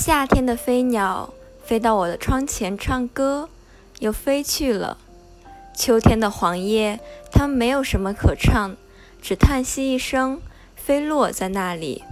夏天的飞鸟飞到我的窗前唱歌又飞去了。秋天的黄叶它们没有什么可唱只叹息一声飞落在那里。